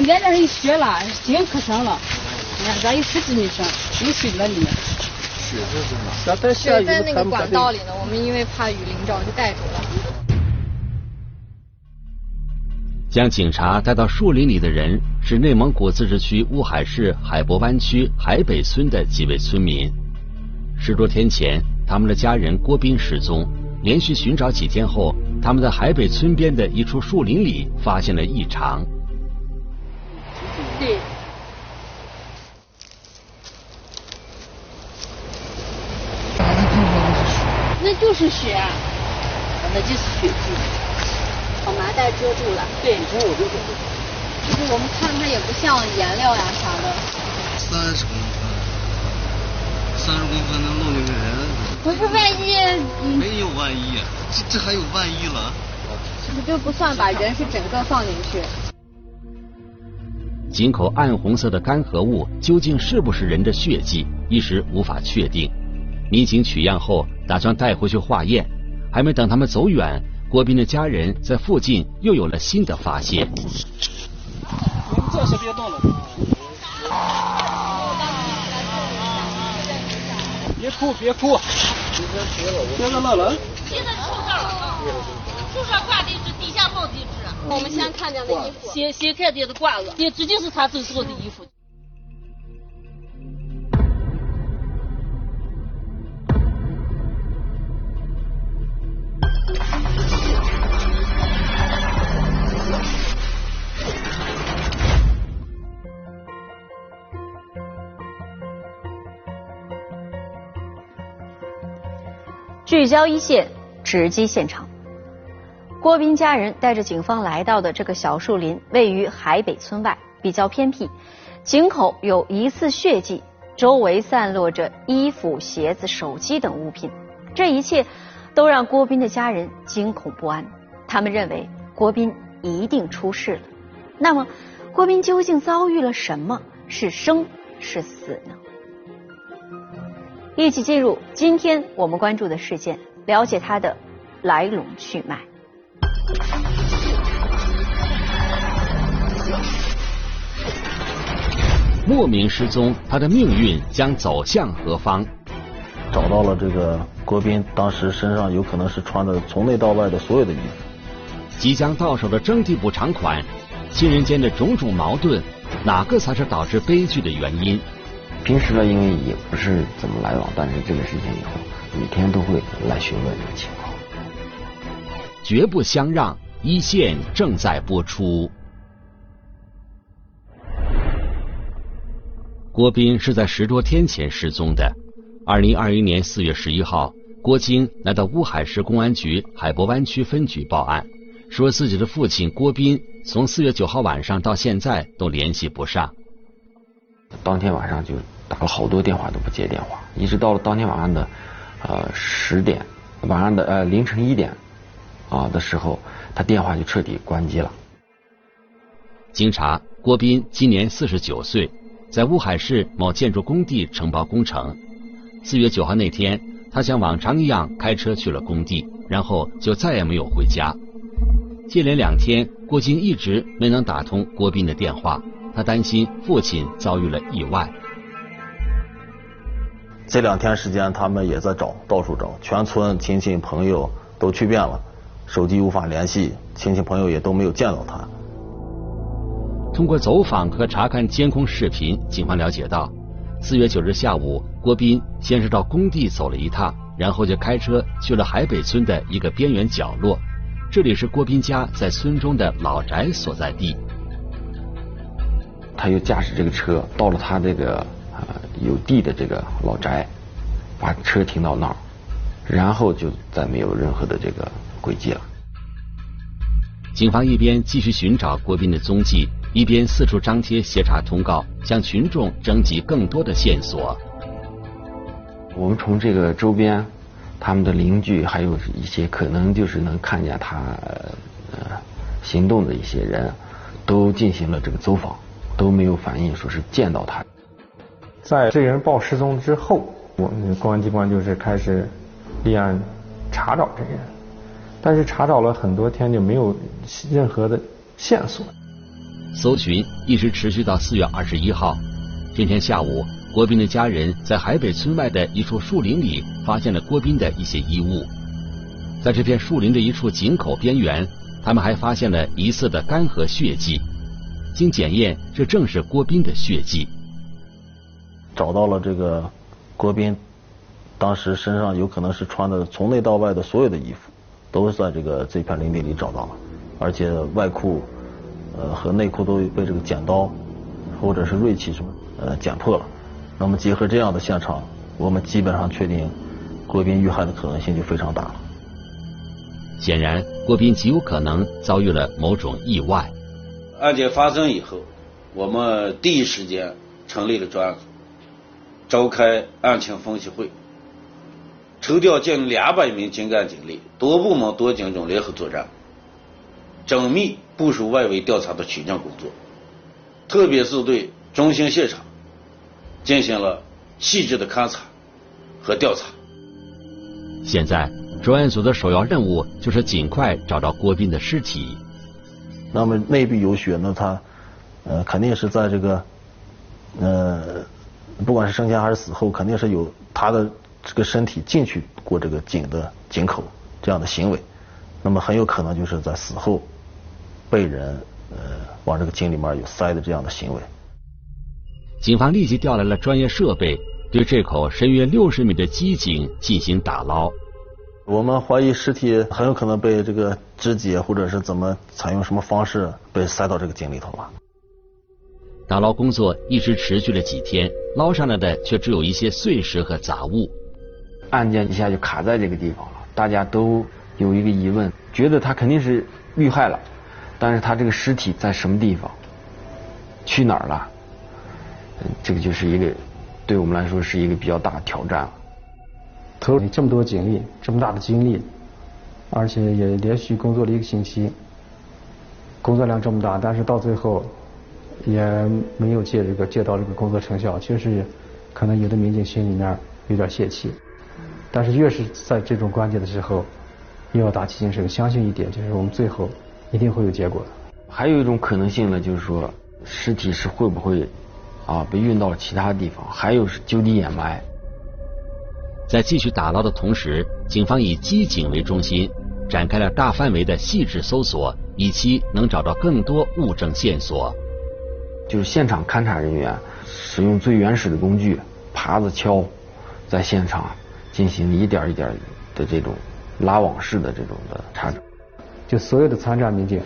里头。今天这是雪了，井可深了，你看这有十几米深，有水在里面。雪是什么？水雨在那个管道里呢，我们因为怕雨淋着就带走了。将警察带到树林里的人是内蒙古自治区乌海市海泊湾区海北村的几位村民。十多天前，他们的家人郭斌失踪，连续寻找几天后，他们在海北村边的一处树林里发现了异常。对，那就是雪，那就是雪迹，把麻袋遮住了。对，就是我们看它也不像颜料呀啥的。三十公分，三十公分能弄那个人，不是万一，嗯，没有万一，这这还有万一了。这就不算把人是整个放进去。井口暗红色的干涸物究竟是不是人的血迹，一时无法确定。民警取样后，打算带回去化验。还没等他们走远，郭斌的家人在附近又有了新的发现。你们这些别动了。别哭，别哭。别在那了。现在树上了，树上挂的是地下报警，我们先看见的衣服，先先看见的是褂子，也直接是他走时候的衣服。聚焦一线，直击现场。郭斌家人带着警方来到的这个小树林，位于海北村外，比较偏僻。井口有疑似血迹，周围散落着衣服、鞋子、手机等物品。这一切都让郭斌的家人惊恐不安。他们认为郭斌一定出事了。那么，郭斌究竟遭遇了什么？是生是死呢？一起进入今天我们关注的事件，了解他的来龙去脉。莫名失踪，他的命运将走向何方？找到了这个郭斌当时身上有可能是穿的从内到外的所有的衣服。即将到手的征地补偿款，亲人间的种种矛盾，哪个才是导致悲剧的原因？平时呢，因为也不是怎么来往，但是这个事情以后，每天都会来询问这个情况。绝不相让，一线正在播出。郭斌是在十多天前失踪的。二零二一年四月十一号，郭晶来到乌海市公安局海泊湾区分局报案，说自己的父亲郭斌从四月九号晚上到现在都联系不上。当天晚上就打了好多电话都不接电话，一直到了当天晚上的呃十点，晚上的呃凌晨一点啊的时候，他电话就彻底关机了。经查，郭斌今年四十九岁，在乌海市某建筑工地承包工程。四月九号那天，他像往常一样开车去了工地，然后就再也没有回家。接连两天，郭晶一直没能打通郭斌的电话。他担心父亲遭遇了意外。这两天时间，他们也在找，到处找，全村亲戚朋友都去遍了，手机无法联系，亲戚朋友也都没有见到他。通过走访和查看监控视频，警方了解到，四月九日下午，郭斌先是到工地走了一趟，然后就开车去了海北村的一个边缘角落，这里是郭斌家在村中的老宅所在地。他又驾驶这个车到了他这个呃有地的这个老宅，把车停到那儿，然后就再没有任何的这个轨迹了。警方一边继续寻找郭斌的踪迹，一边四处张贴协查通告，向群众征集更多的线索。我们从这个周边，他们的邻居，还有一些可能就是能看见他呃行动的一些人，都进行了这个走访。都没有反映说是见到他。在这人报失踪之后，我们公安机关就是开始立案查找这人，但是查找了很多天就没有任何的线索。搜寻一直持续到四月二十一号。今天下午，郭斌的家人在海北村外的一处树林里发现了郭斌的一些衣物。在这片树林的一处井口边缘，他们还发现了疑似的干涸血迹。经检验，这正是郭斌的血迹。找到了这个郭斌当时身上有可能是穿的从内到外的所有的衣服，都是在这个这片林地里找到了，而且外裤呃和内裤都被这个剪刀或者是锐器什么呃剪破了。那么结合这样的现场，我们基本上确定郭斌遇害的可能性就非常大了。显然，郭斌极有可能遭遇了某种意外。案件发生以后，我们第一时间成立了专案组，召开案情分析会，抽调近两百名精干警力，多部门多警种联合作战，缜密部署外围调查的取证工作，特别是对中心现场进行了细致的勘查和调查。现在。专案组的首要任务就是尽快找到郭斌的尸体。那么内壁有血，那他呃肯定是在这个呃不管是生前还是死后，肯定是有他的这个身体进去过这个井的井口这样的行为。那么很有可能就是在死后被人呃往这个井里面有塞的这样的行为。警方立即调来了专业设备，对这口深约六十米的机井进行打捞。我们怀疑尸体很有可能被这个肢解，或者是怎么采用什么方式被塞到这个井里头了。打捞工作一直持续了几天，捞上来的却只有一些碎石和杂物。案件一下就卡在这个地方了，大家都有一个疑问，觉得他肯定是遇害了，但是他这个尸体在什么地方，去哪儿了？这个就是一个对我们来说是一个比较大的挑战了。投入这么多精力，这么大的精力，而且也连续工作了一个星期，工作量这么大，但是到最后也没有借这个借到这个工作成效，确实可能有的民警心里面有点泄气。但是越是在这种关键的时候，越要打起精神，相信一点，就是我们最后一定会有结果的。还有一种可能性呢，就是说尸体是会不会啊被运到其他地方，还有是就地掩埋。在继续打捞的同时，警方以机警为中心，展开了大范围的细致搜索，以期能找到更多物证线索。就是现场勘查人员使用最原始的工具——耙子、锹，在现场进行一点一点的这种拉网式的这种的查找。就所有的参战民警，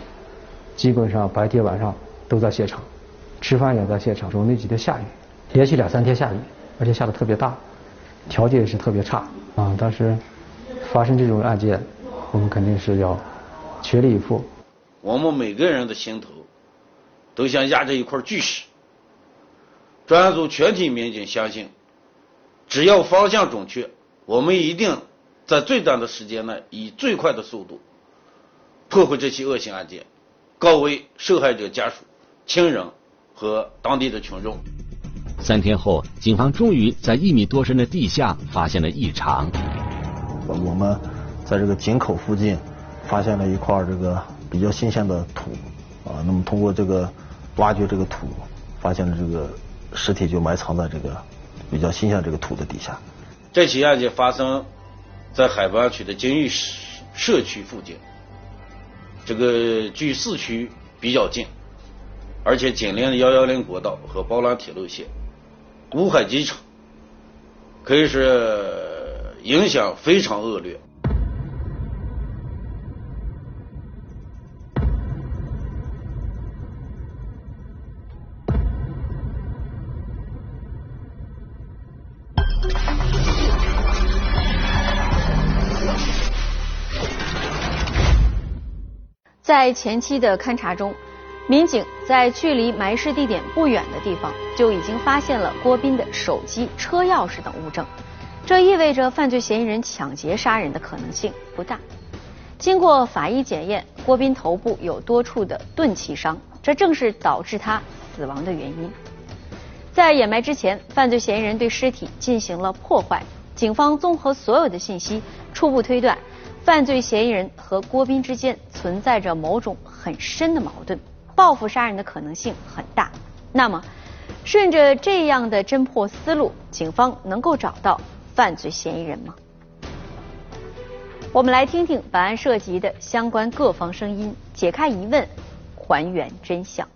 基本上白天晚上都在现场，吃饭也在现场。中那几天下雨，连续两三天下雨，而且下的特别大。条件也是特别差啊！但是发生这种案件，我们肯定是要全力以赴。我们每个人的心头都像压着一块巨石。专案组全体民警相信，只要方向准确，我们一定在最短的时间内，以最快的速度破获这起恶性案件，告慰受害者家属、亲人和当地的群众。三天后，警方终于在一米多深的地下发现了异常。我们在这个井口附近发现了一块这个比较新鲜的土啊，那么通过这个挖掘这个土，发现了这个尸体就埋藏在这个比较新鲜这个土的底下。这起案件发生在海湾区的监狱社区附近，这个距市区比较近，而且紧邻幺幺零国道和包兰铁路线。乌海机场可以说影响非常恶劣。在前期的勘查中。民警在距离埋尸地点不远的地方就已经发现了郭斌的手机、车钥匙等物证，这意味着犯罪嫌疑人抢劫杀人的可能性不大。经过法医检验，郭斌头部有多处的钝器伤，这正是导致他死亡的原因。在掩埋之前，犯罪嫌疑人对尸体进行了破坏。警方综合所有的信息，初步推断，犯罪嫌疑人和郭斌之间存在着某种很深的矛盾，报复杀人的可能性很大。那么，顺着这样的侦破思路，警方能够找到犯罪嫌疑人吗？我们来听听本案涉及的相关各方声音，解开疑问，还原真相。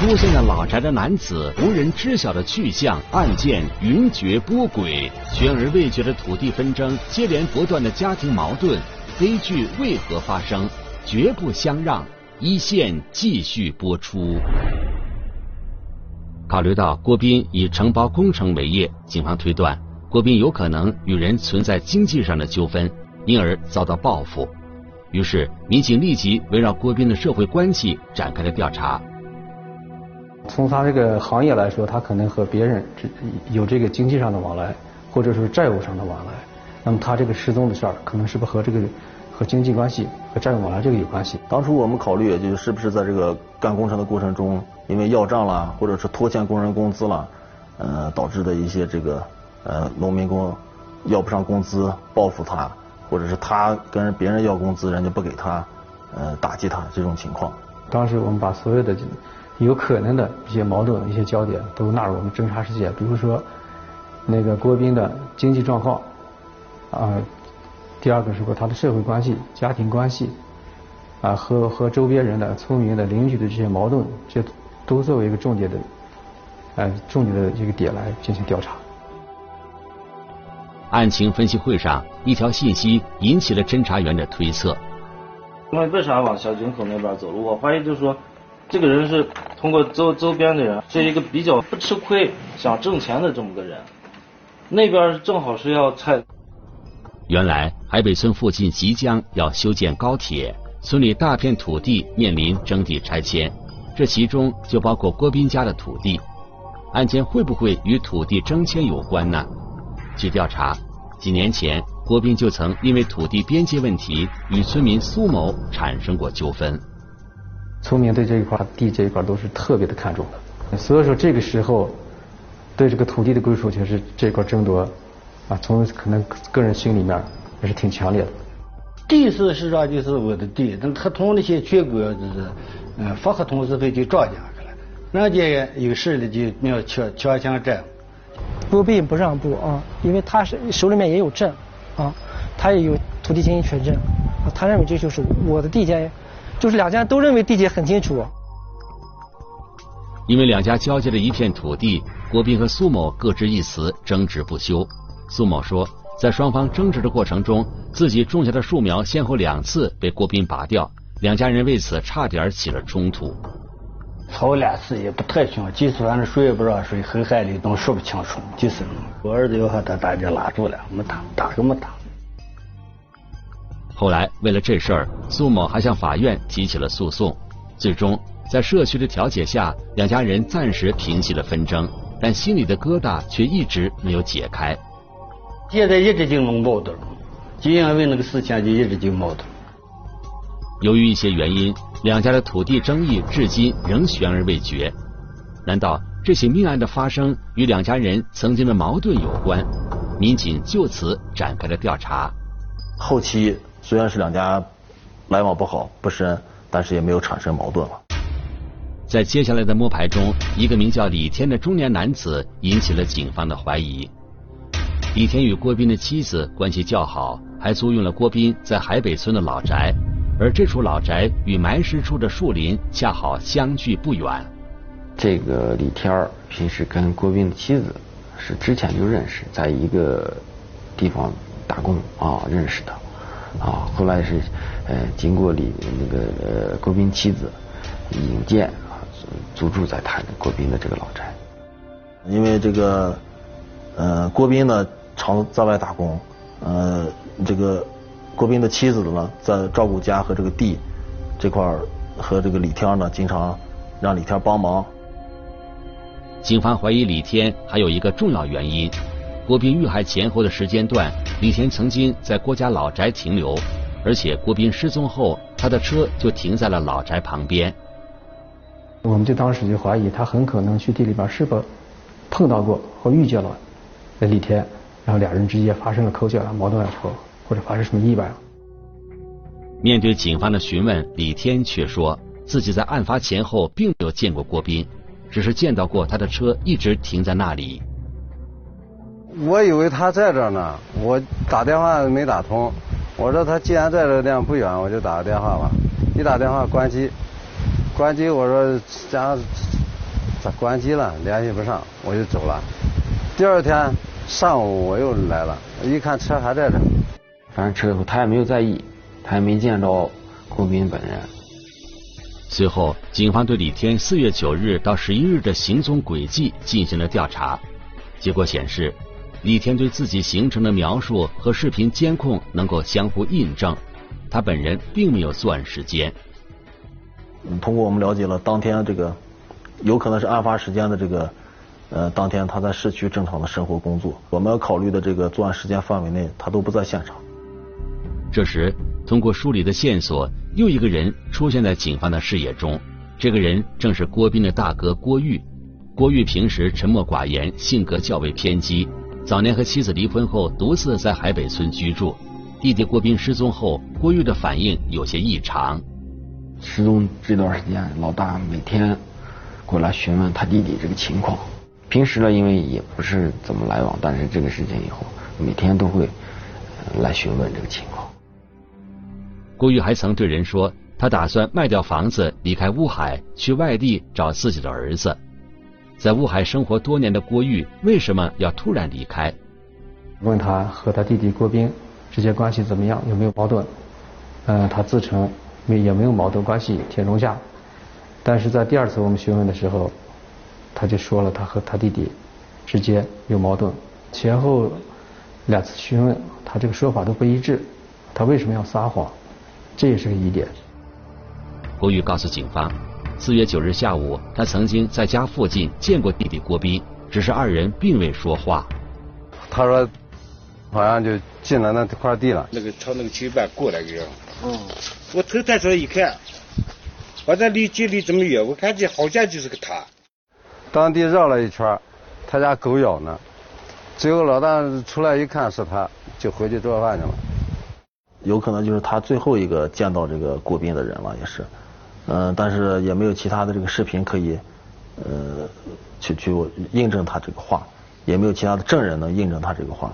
出现在老宅的男子无人知晓的去向，案件云谲波诡，悬而未决的土地纷争，接连不断的家庭矛盾，悲剧为何发生？绝不相让，一线继续播出。考虑到郭斌以承包工程为业，警方推断郭斌有可能与人存在经济上的纠纷，因而遭到报复。于是，民警立即围绕郭斌的社会关系展开了调查。从他这个行业来说，他可能和别人有这个经济上的往来，或者是债务上的往来。那么他这个失踪的事儿，可能是不是和这个和经济关系和债务往来这个有关系？当初我们考虑，就是不是在这个干工程的过程中，因为要账了，或者是拖欠工人工资了，呃，导致的一些这个呃农民工要不上工资报复他，或者是他跟别人要工资，人家不给他，呃，打击他这种情况。当时我们把所有的。有可能的一些矛盾、一些焦点都纳入我们侦查视线，比如说那个郭斌的经济状况啊，第二个是说他的社会关系、家庭关系啊，和和周边人的、村民的、邻居的这些矛盾，这都作为一个重点的呃重点的一个点来进行调查。案情分析会上，一条信息引起了侦查员的推测。因为为啥往小井口那边走了？我怀疑就是说。这个人是通过周周边的人，是一个比较不吃亏、想挣钱的这么个人。那边正好是要拆。原来海北村附近即将要修建高铁，村里大片土地面临征地拆迁，这其中就包括郭斌家的土地。案件会不会与土地征迁有关呢？据调查，几年前郭斌就曾因为土地边界问题与村民苏某产生过纠纷。村民对这一块地这一块都是特别的看重的，所以说这个时候对这个土地的归属权是这块争夺啊，从可能个人心里面也是挺强烈的。地是实际上就是我的地，那合同那些全国就是嗯发合同时候就庄家去了，人家有事的就要强强行占。不并不让步啊，因为他是手里面也有证啊，他也有土地经营权证，他认为这就是我的地界。就是两家都认为地界很清楚，因为两家交接的一片土地，郭斌和苏某各执一词，争执不休。苏某说，在双方争执的过程中，自己种下的树苗先后两次被郭斌拔掉，两家人为此差点起了冲突。吵两次也不太凶，几次反正谁也不让谁，黑海里都说不清楚，就是我儿子要和他大姐拉住了，没打，打个没打。后来，为了这事儿，苏某还向法院提起了诉讼。最终，在社区的调解下，两家人暂时平息了纷争，但心里的疙瘩却一直没有解开。现在一直就弄矛盾，就因为那个事情就一直就矛盾。由于一些原因，两家的土地争议至今仍悬而未决。难道这起命案的发生与两家人曾经的矛盾有关？民警就此展开了调查。后期。虽然是两家来往不好不深，但是也没有产生矛盾了。在接下来的摸排中，一个名叫李天的中年男子引起了警方的怀疑。李天与郭斌的妻子关系较好，还租用了郭斌在海北村的老宅，而这处老宅与埋尸处的树林恰好相距不远。这个李天儿平时跟郭斌的妻子是之前就认识，在一个地方打工啊认识的。啊，后来是，呃，经过李那个呃郭斌妻子引荐啊，租住在他郭斌的这个老宅。因为这个，呃，郭斌呢常在外打工，呃，这个郭斌的妻子呢在照顾家和这个地这块儿，和这个李天呢经常让李天帮忙。警方怀疑李天还有一个重要原因。郭斌遇害前后的时间段，李天曾经在郭家老宅停留，而且郭斌失踪后，他的车就停在了老宅旁边。我们就当时就怀疑他很可能去地里边是否碰到过或遇见了李天，然后两人之间发生了口角啊、矛盾啊，或或者发生什么意外。面对警方的询问，李天却说自己在案发前后并没有见过郭斌，只是见到过他的车一直停在那里。我以为他在这呢，我打电话没打通。我说他既然在这地方不远，我就打个电话吧。一打电话关机，关机我说家咋关机了？联系不上，我就走了。第二天上午我又来了，一看车还在这。反正车后他也没有在意，他也没见着郭斌本人。随后，警方对李天四月九日到十一日的行踪轨迹进行了调查，结果显示。李天对自己行程的描述和视频监控能够相互印证，他本人并没有作案时间。通过我们了解了当天这个有可能是案发时间的这个呃当天他在市区正常的生活工作，我们要考虑的这个作案时间范围内他都不在现场。这时，通过梳理的线索，又一个人出现在警方的视野中，这个人正是郭斌的大哥郭玉。郭玉平时沉默寡言，性格较为偏激。早年和妻子离婚后，独自在海北村居住。弟弟郭斌失踪后，郭玉的反应有些异常。失踪这段时间，老大每天过来询问他弟弟这个情况。平时呢，因为也不是怎么来往，但是这个事情以后，每天都会来询问这个情况。郭玉还曾对人说，他打算卖掉房子，离开乌海，去外地找自己的儿子。在乌海生活多年的郭玉为什么要突然离开？问他和他弟弟郭斌之间关系怎么样，有没有矛盾？嗯，他自称没也没有矛盾关系，挺融洽。但是在第二次我们询问的时候，他就说了他和他弟弟之间有矛盾。前后两次询问，他这个说法都不一致。他为什么要撒谎？这也是个疑点。郭玉告诉警方。四月九日下午，他曾经在家附近见过弟弟郭斌，只是二人并未说话。他说，好像就进了那块地了。那个朝那个球板过来个样。嗯。我头抬出来一看，我在离距离这么远，我看见好像就是个他。当地绕了一圈，他家狗咬呢。最后老大出来一看是他，就回去做饭去了。有可能就是他最后一个见到这个郭斌的人了，也是。嗯，但是也没有其他的这个视频可以，呃，去去印证他这个话，也没有其他的证人能印证他这个话。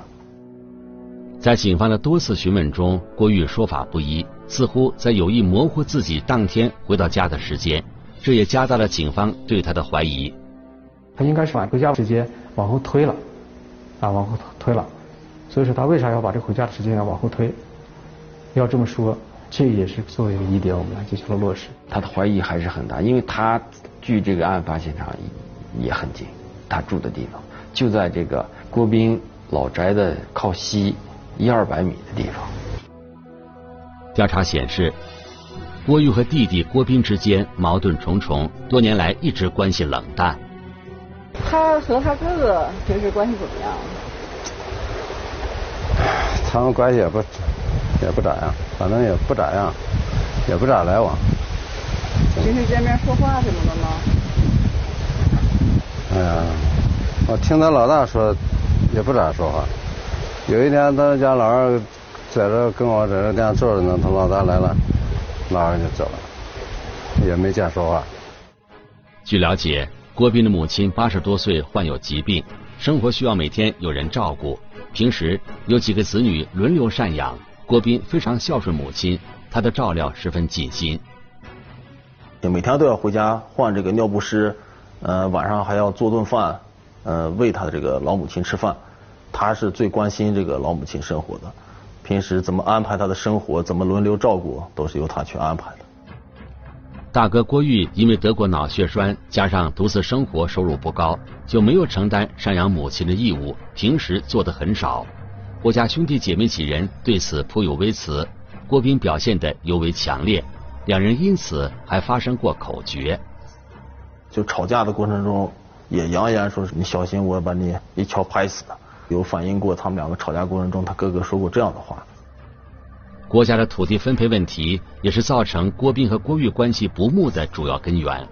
在警方的多次询问中，郭玉说法不一，似乎在有意模糊自己当天回到家的时间，这也加大了警方对他的怀疑。他应该是把回家时间往后推了，啊，往后推了，所以说他为啥要把这回家的时间要往后推？要这么说。这也是作为一个疑点，我们来进行了落实。他的怀疑还是很大，因为他距这个案发现场也很近，他住的地方就在这个郭斌老宅的靠西一二百米的地方。调查显示，郭玉和弟弟郭斌之间矛盾重重，多年来一直关系冷淡。他和他哥哥平时关系怎么样？他们关系也不。也不咋样，反正也不咋样，也不咋来往。平时见面说话什么的吗？哎呀，我听他老大说，也不咋说话。有一天，他家老二在这跟我在这店坐着呢，他老大来了，老二就走了，也没见说话。据了解，郭斌的母亲八十多岁，患有疾病，生活需要每天有人照顾，平时有几个子女轮流赡养。郭斌非常孝顺母亲，他的照料十分尽心，每天都要回家换这个尿不湿，呃，晚上还要做顿饭，呃，喂他的这个老母亲吃饭。他是最关心这个老母亲生活的，平时怎么安排他的生活，怎么轮流照顾，都是由他去安排的。大哥郭玉因为得过脑血栓，加上独自生活收入不高，就没有承担赡养母亲的义务，平时做的很少。郭家兄弟姐妹几人对此颇有微词，郭斌表现得尤为强烈，两人因此还发生过口角。就吵架的过程中，也扬言说：“你小心，我把你一锹拍死。”有反映过他们两个吵架过程中，他哥哥说过这样的话。郭家的土地分配问题，也是造成郭斌和郭玉关系不睦的主要根源。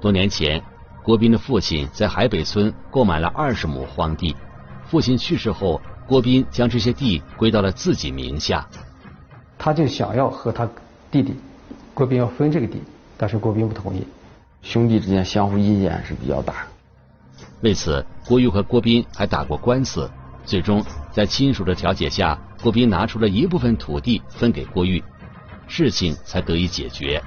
多年前，郭斌的父亲在海北村购买了二十亩荒地，父亲去世后，郭斌将这些地归到了自己名下。他就想要和他弟弟郭斌要分这个地，但是郭斌不同意。兄弟之间相互意见是比较大。为此，郭玉和郭斌还打过官司，最终在亲属的调解下，郭斌拿出了一部分土地分给郭玉，事情才得以解决。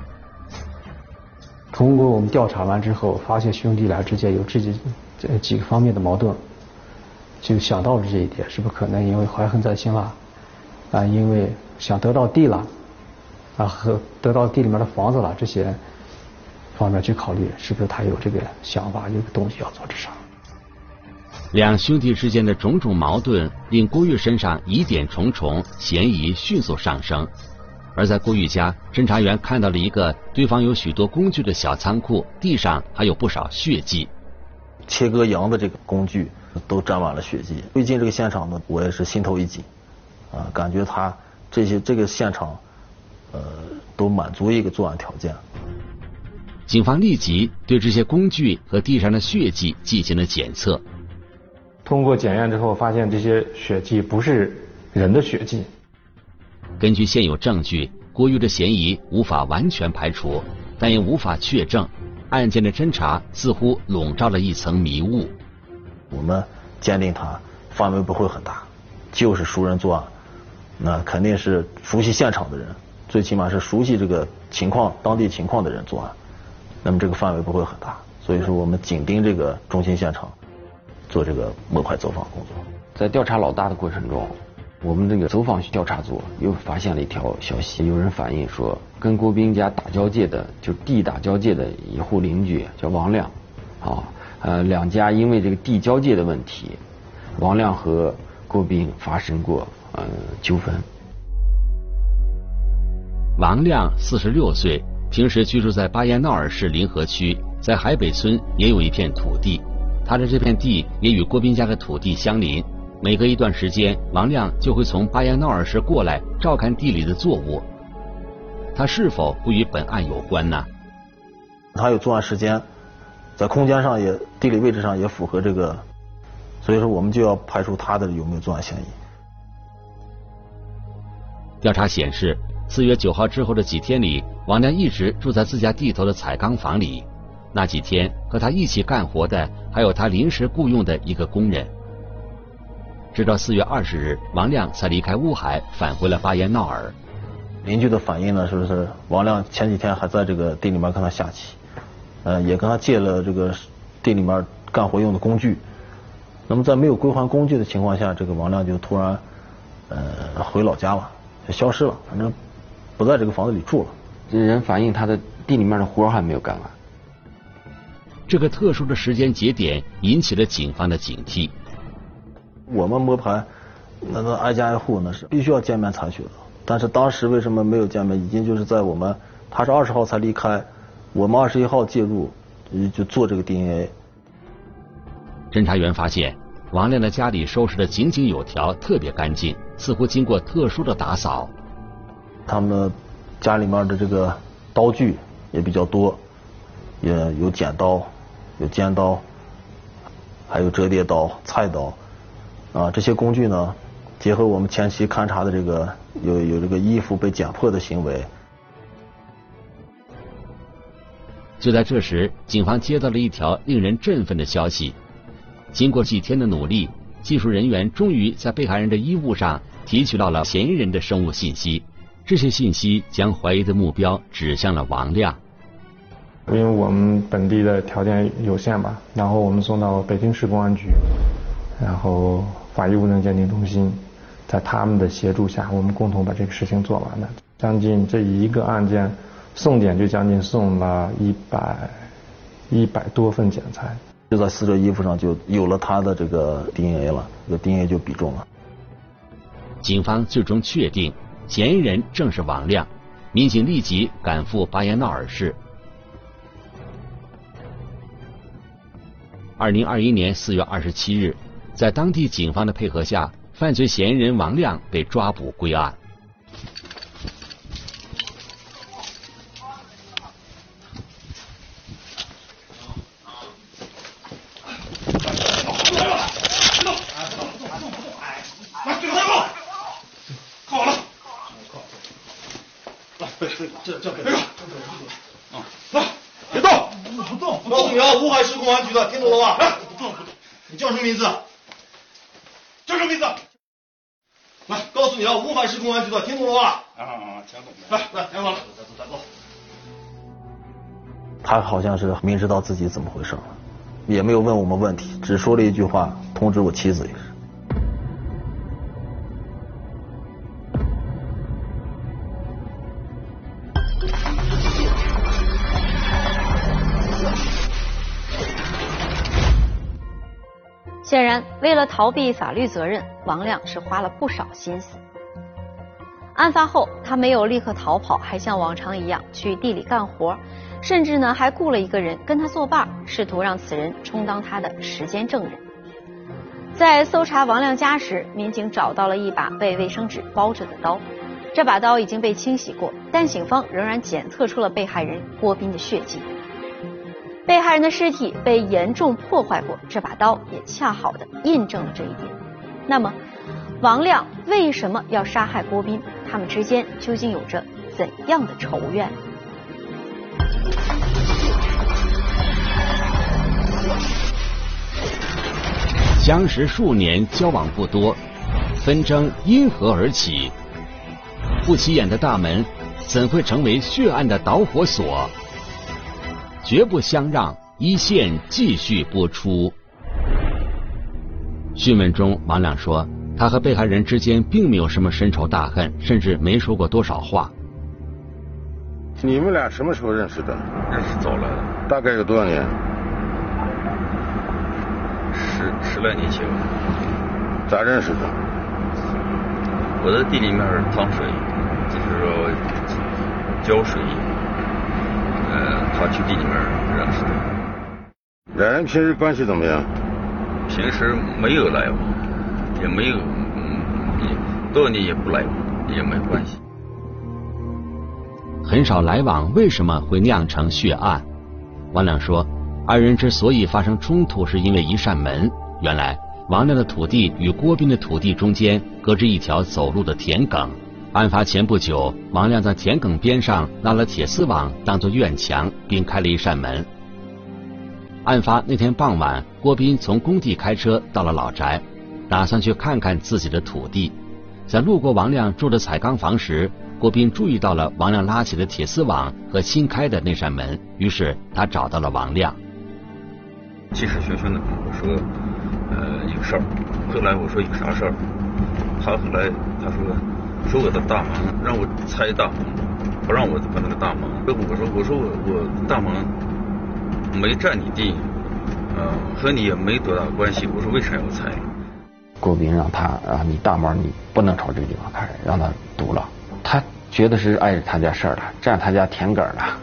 通过我们调查完之后，发现兄弟俩之间有这几这几个方面的矛盾，就想到了这一点，是不是可能因为怀恨在心了，啊，因为想得到地了，啊和得到地里面的房子了这些方面去考虑，是不是他有这个想法，有个动机要做这事儿。两兄弟之间的种种矛盾，令郭玉身上疑点重重，嫌疑迅速上升。而在郭玉家，侦查员看到了一个堆放有许多工具的小仓库，地上还有不少血迹。切割羊的这个工具都沾满了血迹。最近这个现场呢，我也是心头一紧，啊，感觉他这些这个现场，呃，都满足一个作案条件。警方立即对这些工具和地上的血迹进行了检测。通过检验之后，发现这些血迹不是人的血迹。根据现有证据，郭玉的嫌疑无法完全排除，但也无法确证。案件的侦查似乎笼罩了一层迷雾。我们鉴定他范围不会很大，就是熟人作案，那肯定是熟悉现场的人，最起码是熟悉这个情况、当地情况的人作案。那么这个范围不会很大，所以说我们紧盯这个中心现场，做这个摸排走访工作。在调查老大的过程中。我们这个走访调查组又发现了一条消息，有人反映说，跟郭斌家打交界的，就地打交界的一户邻居叫王亮，啊，呃，两家因为这个地交界的问题，王亮和郭斌发生过呃纠纷。王亮四十六岁，平时居住在巴彦淖尔市临河区，在海北村也有一片土地，他的这片地也与郭斌家的土地相邻。每隔一段时间，王亮就会从巴彦淖尔市过来照看地里的作物。他是否不与本案有关呢？他有作案时间，在空间上也、地理位置上也符合这个，所以说我们就要排除他的有没有作案嫌疑。调查显示，四月九号之后的几天里，王亮一直住在自家地头的彩钢房里。那几天和他一起干活的还有他临时雇佣的一个工人。直到四月二十日，王亮才离开乌海，返回了巴彦淖尔。邻居的反映呢，说是王亮前几天还在这个地里面跟他下棋，呃，也跟他借了这个地里面干活用的工具。那么在没有归还工具的情况下，这个王亮就突然呃回老家了，就消失了，反正不在这个房子里住了。这人反映他的地里面的活还没有干完。这个特殊的时间节点引起了警方的警惕。我们摸排，那那挨家挨户那是必须要见面采取的。但是当时为什么没有见面？已经就是在我们他是二十号才离开，我们二十一号介入，就做这个 DNA。侦查员发现，王亮的家里收拾的井井有条，特别干净，似乎经过特殊的打扫。他们家里面的这个刀具也比较多，也有剪刀、有尖刀，还有折叠刀、菜刀。啊，这些工具呢，结合我们前期勘查的这个有有这个衣服被剪破的行为。就在这时，警方接到了一条令人振奋的消息：经过几天的努力，技术人员终于在被害人的衣物上提取到了嫌疑人的生物信息。这些信息将怀疑的目标指向了王亮。因为我们本地的条件有限吧，然后我们送到北京市公安局，然后。法医物证鉴定中心，在他们的协助下，我们共同把这个事情做完了。将近这一个案件送检就将近送了一百一百多份检材，就在死者衣服上就有了他的这个 DNA 了，这个 DNA 就比中了。警方最终确定嫌疑人正是王亮，民警立即赶赴巴彦淖尔市。二零二一年四月二十七日。在当地警方的配合下，犯罪嫌疑人王亮被抓捕归案。这这这个，啊，来，别动，不动，告诉你啊，乌海市公安局的，听懂了吧？来，不动不动，你叫什么名字？叫什么名字？来，告诉你啊，乌海市公安局的，听懂了吧？啊啊，听懂了。来来，听好了，走走走。他好像是明知道自己怎么回事也没有问我们问题，只说了一句话，通知我妻子也是。显然，为了逃避法律责任，王亮是花了不少心思。案发后，他没有立刻逃跑，还像往常一样去地里干活，甚至呢还雇了一个人跟他作伴，试图让此人充当他的时间证人。在搜查王亮家时，民警找到了一把被卫生纸包着的刀，这把刀已经被清洗过，但警方仍然检测出了被害人郭斌的血迹。被害人的尸体被严重破坏过，这把刀也恰好的印证了这一点。那么，王亮为什么要杀害郭斌？他们之间究竟有着怎样的仇怨？相识数年，交往不多，纷争因何而起？不起眼的大门怎会成为血案的导火索？绝不相让，一线继续播出。讯问中，王亮说，他和被害人之间并没有什么深仇大恨，甚至没说过多少话。你们俩什么时候认识的？认识早了，大概有多少年？十十来年前。咋认识的？我在地里面趟水，就是说浇水。呃，他去地里面认识的。两人平时关系怎么样？平时没有来往，也没有，也多年也不来往，也没关系。很少来往，为什么会酿成血案？王亮说，二人之所以发生冲突，是因为一扇门。原来，王亮的土地与郭斌的土地中间隔着一条走路的田埂。案发前不久，王亮在田埂边上拉了铁丝网当做院墙，并开了一扇门。案发那天傍晚，郭斌从工地开车到了老宅，打算去看看自己的土地。在路过王亮住的彩钢房时，郭斌注意到了王亮拉起的铁丝网和新开的那扇门，于是他找到了王亮。气势汹汹的我说：“呃，有事儿。”后来我说：“有啥事儿？”他后来他说。说我的大门让我拆大门，不让我把那个大门。我说我说我我大门没占你地，呃和你也没多大关系。我说为啥要拆？郭斌让他啊，你大门你不能朝这个地方开，让他堵了。他觉得是碍着他家事儿了，占他家田埂了。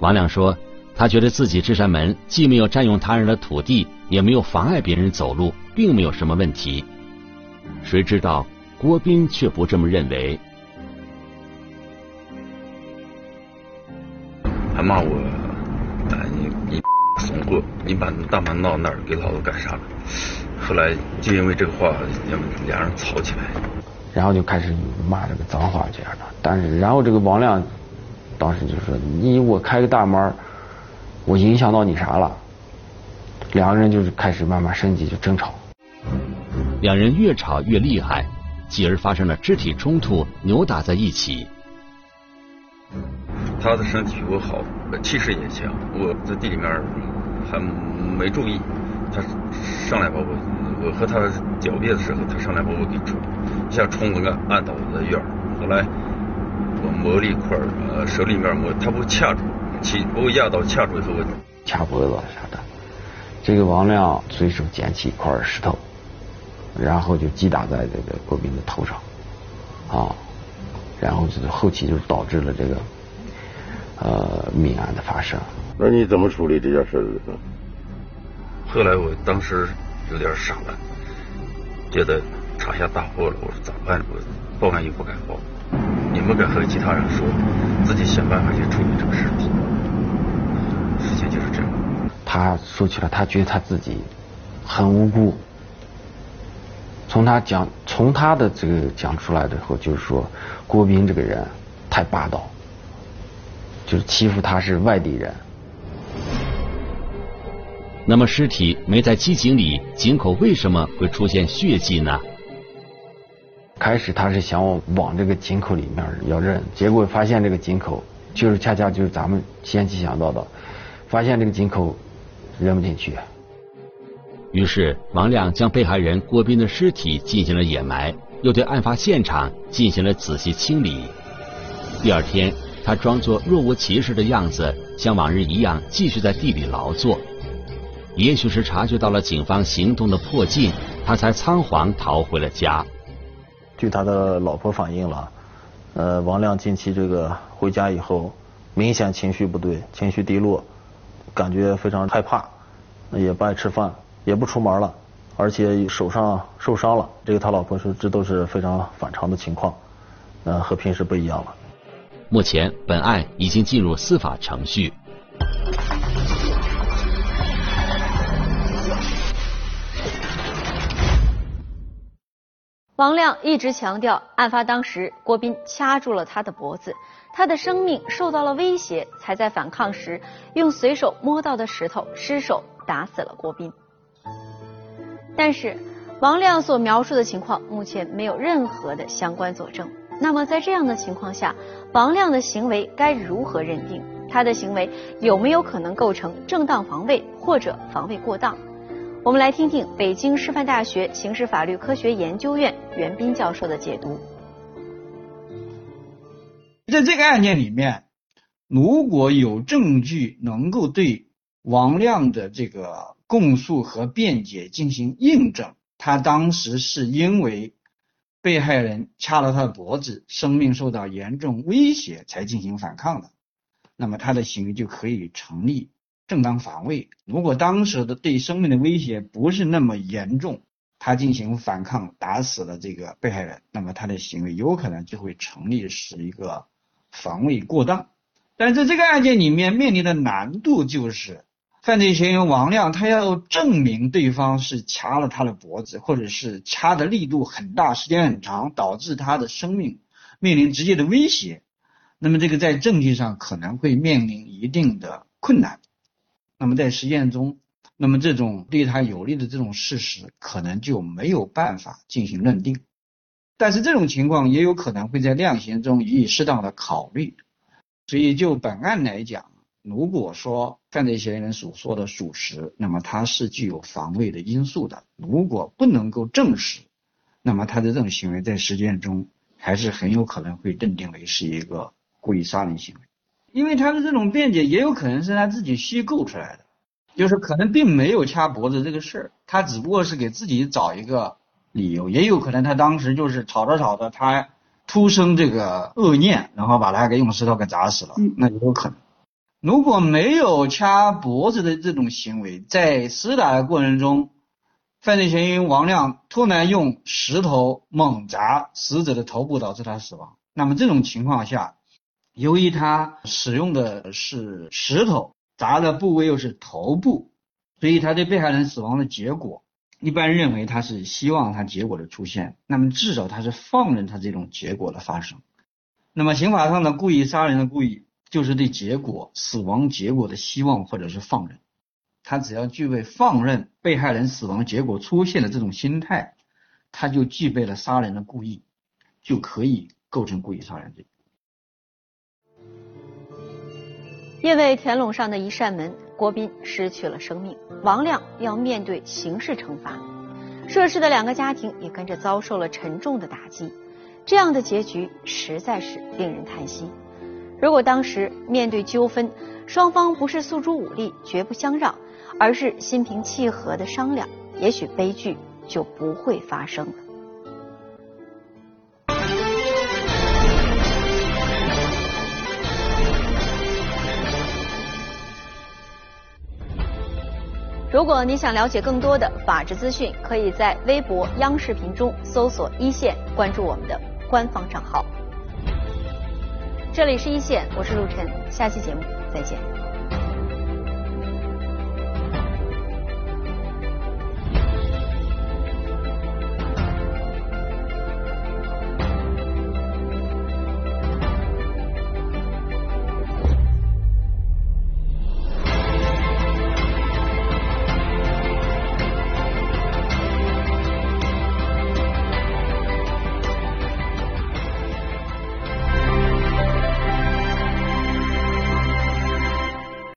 王亮说，他觉得自己这扇门既没有占用他人的土地，也没有妨碍别人走路，并没有什么问题。谁知道？郭斌却不这么认为，还骂我，你你怂货，你把大门闹那儿给老子干啥了？后来就因为这个话，两人吵起来，然后就开始骂这个脏话这样的。但是然后这个王亮当时就说：“你我开个大门，我影响到你啥了？”两个人就是开始慢慢升级，就争吵。两人越吵越厉害。继而发生了肢体冲突，扭打在一起。他的身体比我好，气势也强。我在地里面还没注意，他上来把我，我和他狡辩的时候，他上来把我给冲，一下冲了个按倒我的院儿。后来我磨了一块呃，手里面磨，他不掐住，起把我压倒掐住以后，我掐脖子啥的。这个王亮随手捡起一块石头。然后就击打在这个郭斌的头上，啊，然后就是后期就导致了这个呃命案的发生。那你怎么处理这件事的？后来我当时有点傻了，觉得闯下大祸了。我说咋办？我报案又不敢报，你们敢和其他人说，自己想办法去处理这个事情。事情就是这样。他说起来，他觉得他自己很无辜。从他讲，从他的这个讲出来的后，就是说，郭斌这个人太霸道，就是欺负他是外地人。那么尸体没在机井里，井口为什么会出现血迹呢？开始他是想往这个井口里面要扔，结果发现这个井口就是恰恰就是咱们先期想到的，发现这个井口扔不进去。于是王亮将被害人郭斌的尸体进行了掩埋，又对案发现场进行了仔细清理。第二天，他装作若无其事的样子，像往日一样继续在地里劳作。也许是察觉到了警方行动的迫近，他才仓皇逃回了家。据他的老婆反映了，呃，王亮近期这个回家以后，明显情绪不对，情绪低落，感觉非常害怕，也不爱吃饭，也不出门了，而且手上受伤了。这个他老婆说，这都是非常反常的情况，呃，和平时不一样了。目前，本案已经进入司法程序。王亮一直强调，案发当时郭斌掐住了他的脖子，他的生命受到了威胁，才在反抗时用随手摸到的石头失手打死了郭斌。但是，王亮所描述的情况目前没有任何的相关佐证。那么，在这样的情况下，王亮的行为该如何认定？他的行为有没有可能构成正当防卫或者防卫过当？我们来听听北京师范大学刑事法律科学研究院袁斌教授的解读。在这个案件里面，如果有证据能够对王亮的这个供述和辩解进行印证，他当时是因为被害人掐了他的脖子，生命受到严重威胁才进行反抗的，那么他的行为就可以成立。正当防卫，如果当时的对生命的威胁不是那么严重，他进行反抗，打死了这个被害人，那么他的行为有可能就会成立是一个防卫过当。但在这个案件里面面临的难度就是，犯罪嫌疑人王亮他要证明对方是掐了他的脖子，或者是掐的力度很大、时间很长，导致他的生命面临直接的威胁，那么这个在证据上可能会面临一定的困难。那么在实践中，那么这种对他有利的这种事实，可能就没有办法进行认定。但是这种情况也有可能会在量刑中予以适当的考虑。所以就本案来讲，如果说犯罪嫌疑人所说的属实，那么他是具有防卫的因素的；如果不能够证实，那么他的这种行为在实践中还是很有可能会认定为是一个故意杀人行为。因为他的这种辩解也有可能是他自己虚构出来的，就是可能并没有掐脖子这个事儿，他只不过是给自己找一个理由，也有可能他当时就是吵着吵着，他突生这个恶念，然后把他给用石头给砸死了，那也有可能。如果没有掐脖子的这种行为，在厮打的过程中，犯罪嫌疑人王亮突然用石头猛砸死者的头部，导致他死亡，那么这种情况下。由于他使用的是石头砸的部位又是头部，所以他对被害人死亡的结果，一般认为他是希望他结果的出现，那么至少他是放任他这种结果的发生。那么刑法上的故意杀人的故意，就是对结果死亡结果的希望或者是放任。他只要具备放任被害人死亡结果出现的这种心态，他就具备了杀人的故意，就可以构成故意杀人罪。因为田垄上的一扇门，郭斌失去了生命，王亮要面对刑事惩罚，涉事的两个家庭也跟着遭受了沉重的打击，这样的结局实在是令人叹息。如果当时面对纠纷，双方不是诉诸武力、绝不相让，而是心平气和的商量，也许悲剧就不会发生了。如果你想了解更多的法治资讯，可以在微博、央视频中搜索“一线”，关注我们的官方账号。这里是一线，我是陆晨，下期节目再见。